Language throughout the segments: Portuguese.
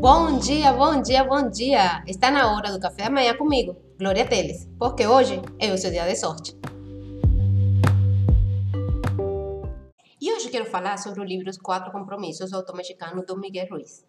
Bom dia, bom dia, bom dia! Está na hora do café da manhã comigo, Glória Teles, porque hoje é o seu dia de sorte. E hoje quero falar sobre o livro Os Quatro Compromissos do autor mexicano Dom Miguel Ruiz.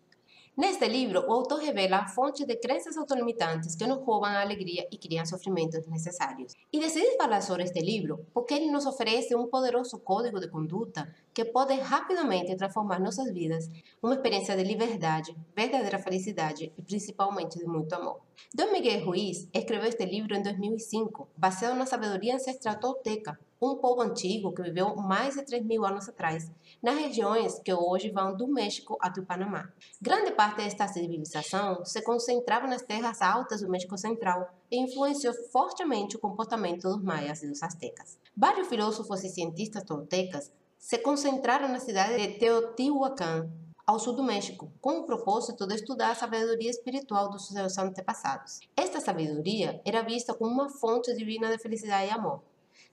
Neste livro, o autor revela fontes de crenças autolimitantes que nos roubam a alegria e criam sofrimentos desnecessários. E decidi falar sobre este livro porque ele nos oferece um poderoso código de conduta que pode rapidamente transformar nossas vidas uma experiência de liberdade, verdadeira felicidade e principalmente de muito amor. Dom Miguel Ruiz escreveu este livro em 2005, baseado na sabedoria ancestral tolteca, um povo antigo que viveu mais de 3 mil anos atrás, nas regiões que hoje vão do México até o Panamá. Grande parte desta civilização se concentrava nas terras altas do México Central e influenciou fortemente o comportamento dos maias e dos astecas. Vários filósofos e cientistas toltecas se concentraram na cidade de Teotihuacan, ao sul do México, com o propósito de estudar a sabedoria espiritual dos seus antepassados. Esta sabedoria era vista como uma fonte divina de felicidade e amor.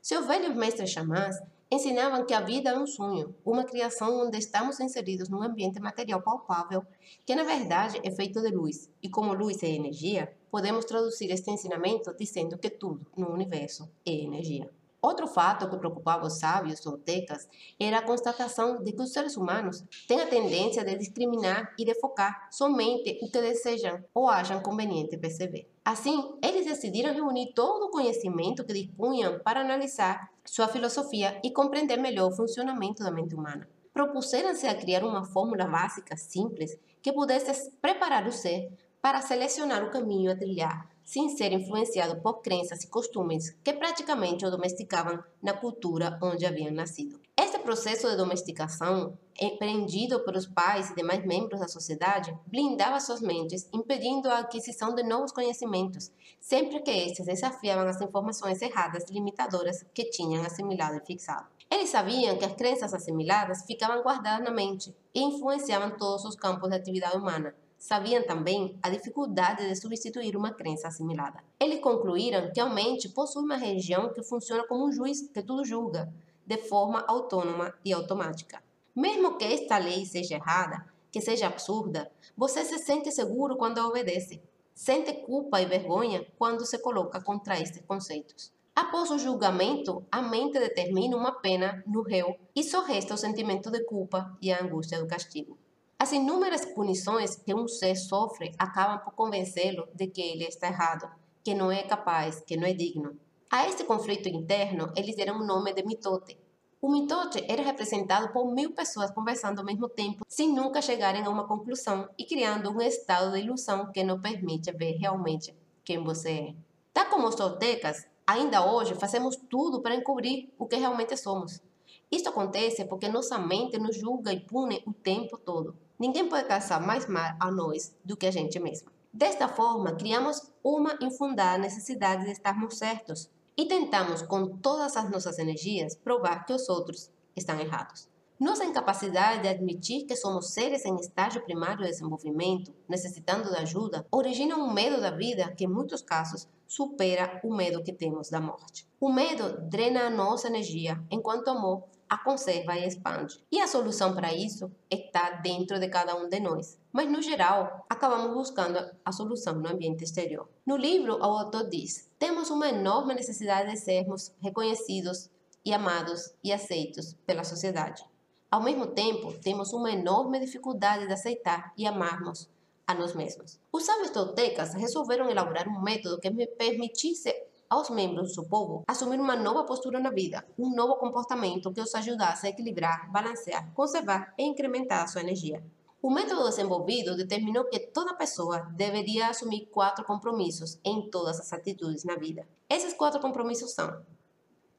Seus velhos mestres xamãs ensinavam que a vida é um sonho, uma criação onde estamos inseridos num ambiente material palpável, que na verdade é feito de luz. E como luz é energia, podemos traduzir este ensinamento dizendo que tudo no universo é energia. Outro fato que preocupava os sábios toltecas era a constatação de que os seres humanos têm a tendência de discriminar e de focar somente o que desejam ou acham conveniente perceber. Assim, eles decidiram reunir todo o conhecimento que dispunham para analisar sua filosofia e compreender melhor o funcionamento da mente humana. Propuseram-se a criar uma fórmula básica simples que pudesse preparar o ser para selecionar o caminho a trilhar sem ser influenciado por crenças e costumes que praticamente o domesticavam na cultura onde haviam nascido. Este processo de domesticação, empreendido pelos pais e demais membros da sociedade, blindava suas mentes, impedindo a aquisição de novos conhecimentos, sempre que estes desafiavam as informações erradas e limitadoras que tinham assimilado e fixado. Eles sabiam que as crenças assimiladas ficavam guardadas na mente e influenciavam todos os campos da atividade humana, Sabiam também a dificuldade de substituir uma crença assimilada. Eles concluíram que a mente possui uma região que funciona como um juiz que tudo julga, de forma autônoma e automática. Mesmo que esta lei seja errada, que seja absurda, você se sente seguro quando obedece. Sente culpa e vergonha quando se coloca contra estes conceitos. Após o julgamento, a mente determina uma pena no réu e só resta o sentimento de culpa e a angústia do castigo. As inúmeras punições que um ser sofre acabam por convencê-lo de que ele está errado, que não é capaz, que não é digno. A este conflito interno, eles deram o nome de mitote. O mitote era representado por mil pessoas conversando ao mesmo tempo, sem nunca chegarem a uma conclusão e criando um estado de ilusão que não permite ver realmente quem você é. Tal como os toltecas, ainda hoje fazemos tudo para encobrir o que realmente somos. Isto acontece porque nossa mente nos julga e pune o tempo todo. Ninguém pode causar mais mal a nós do que a gente mesmo. Desta forma, criamos uma infundada necessidade de estarmos certos e tentamos, com todas as nossas energias, provar que os outros estão errados. Nossa incapacidade de admitir que somos seres em estágio primário de desenvolvimento, necessitando de ajuda, origina um medo da vida que, em muitos casos, supera o medo que temos da morte. O medo drena a nossa energia, enquanto o amor a conserva e expande. E a solução para isso está dentro de cada um de nós. Mas, no geral, acabamos buscando a solução no ambiente exterior. No livro, o autor diz: temos uma enorme necessidade de sermos reconhecidos e amados e aceitos pela sociedade. Ao mesmo tempo, temos uma enorme dificuldade de aceitar e amarmos a nós mesmos. Os sábios toltecas resolveram elaborar um método que me permitisse aos membros do seu povo assumir uma nova postura na vida, um novo comportamento que os ajudasse a equilibrar, balancear, conservar e incrementar a sua energia. O método desenvolvido determinou que toda pessoa deveria assumir quatro compromissos em todas as atitudes na vida. Esses quatro compromissos são: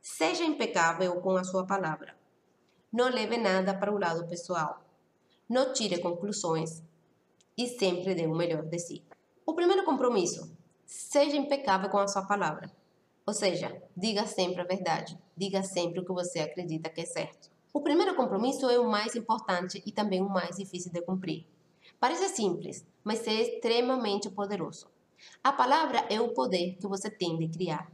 seja impecável com a sua palavra, não leve nada para o lado pessoal, não tire conclusões e sempre dê o melhor de si. O primeiro compromisso: seja impecável com a sua palavra. Ou seja, diga sempre a verdade, diga sempre o que você acredita que é certo. O primeiro compromisso é o mais importante e também o mais difícil de cumprir. Parece simples, mas é extremamente poderoso. A palavra é o poder que você tem de criar.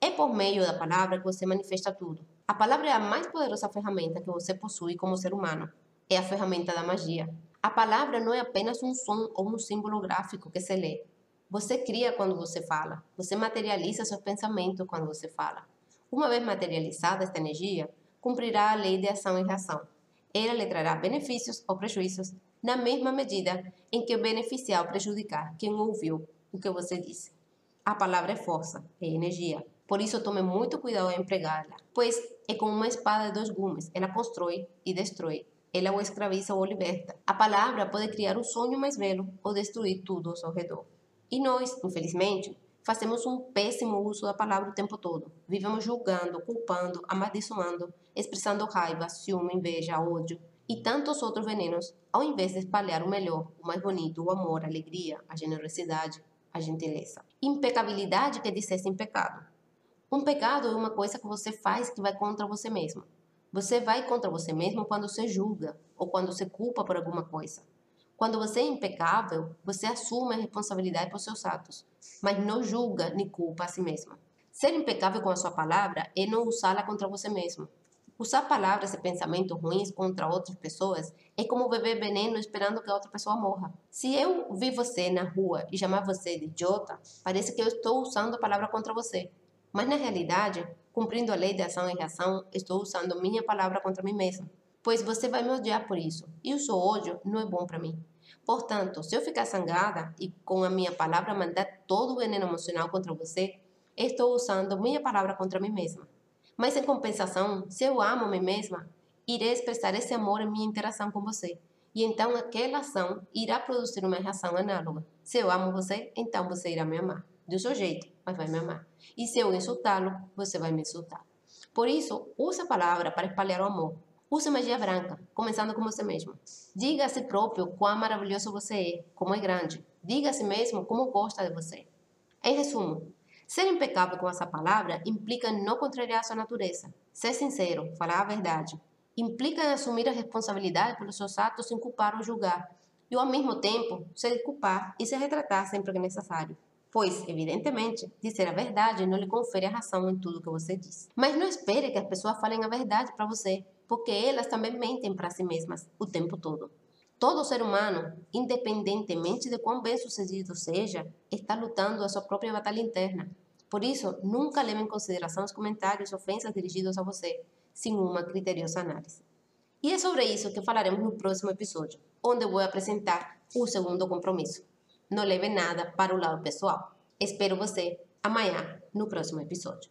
É por meio da palavra que você manifesta tudo. A palavra é a mais poderosa ferramenta que você possui como ser humano. É a ferramenta da magia. A palavra não é apenas um som ou um símbolo gráfico que se lê. Você cria quando você fala. Você materializa seus pensamentos quando você fala. Uma vez materializada esta energia, cumprirá a lei de ação e reação. Ela lhe trará benefícios ou prejuízos na mesma medida em que beneficiar ou prejudicar quem ouviu o que você disse. A palavra é força, é energia. Por isso, tome muito cuidado em empregá-la, pois é como uma espada de dois gumes. Ela constrói e destrói. Ela o escraviza ou liberta. A palavra pode criar um sonho mais belo ou destruir tudo ao seu redor. E nós, infelizmente, fazemos um péssimo uso da palavra o tempo todo. Vivemos julgando, culpando, amaldiçoando, expressando raiva, ciúme, inveja, ódio e tantos outros venenos, ao invés de espalhar o melhor, o mais bonito, o amor, a alegria, a generosidade, a gentileza. Impecabilidade quer dizer sem pecado. Um pecado é uma coisa que você faz que vai contra você mesmo. Você vai contra você mesmo quando você julga ou quando você culpa por alguma coisa. Quando você é impecável, você assume a responsabilidade por seus atos, mas não julga nem culpa a si mesmo. Ser impecável com a sua palavra é não usá-la contra você mesmo. Usar palavras e pensamentos ruins contra outras pessoas é como beber veneno esperando que a outra pessoa morra. Se eu vi você na rua e chamar você de idiota, parece que eu estou usando a palavra contra você. Mas na realidade, cumprindo a lei de ação e reação, estou usando minha palavra contra mim mesma. Pois você vai me odiar por isso. E o seu ódio não é bom para mim. Portanto, se eu ficar zangada e com a minha palavra mandar todo o veneno emocional contra você, estou usando minha palavra contra mim mesma. Mas em compensação, se eu amo a mim mesma, irei expressar esse amor em minha interação com você. E então aquela ação irá produzir uma reação análoga. Se eu amo você, então você irá me amar. Do seu jeito, mas vai me amar. E se eu insultá-lo, você vai me insultar. Por isso, use a palavra para espalhar o amor. Use magia branca, começando com você mesmo. Diga a si próprio quão maravilhoso você é, como é grande. Diga a si mesmo como gosta de você. Em resumo, Ser impecável com essa palavra implica não contrariar sua natureza. Ser sincero, falar a verdade. Implica em assumir a responsabilidade pelos seus atos sem culpar ou julgar. E ao mesmo tempo, se desculpar e se retratar sempre que necessário. Pois, evidentemente, dizer a verdade não lhe confere a razão em tudo que você diz. Mas não espere que as pessoas falem a verdade para você, porque elas também mentem para si mesmas o tempo todo. Todo ser humano, independentemente de quão bem sucedido seja, está lutando a sua própria batalha interna. Por isso, nunca leve em consideração os comentários e ofensas dirigidos a você, sem uma criteriosa análise. E é sobre isso que falaremos no próximo episódio, onde vou apresentar o segundo compromisso. Não leve nada para o lado pessoal. Espero você amanhã no próximo episódio.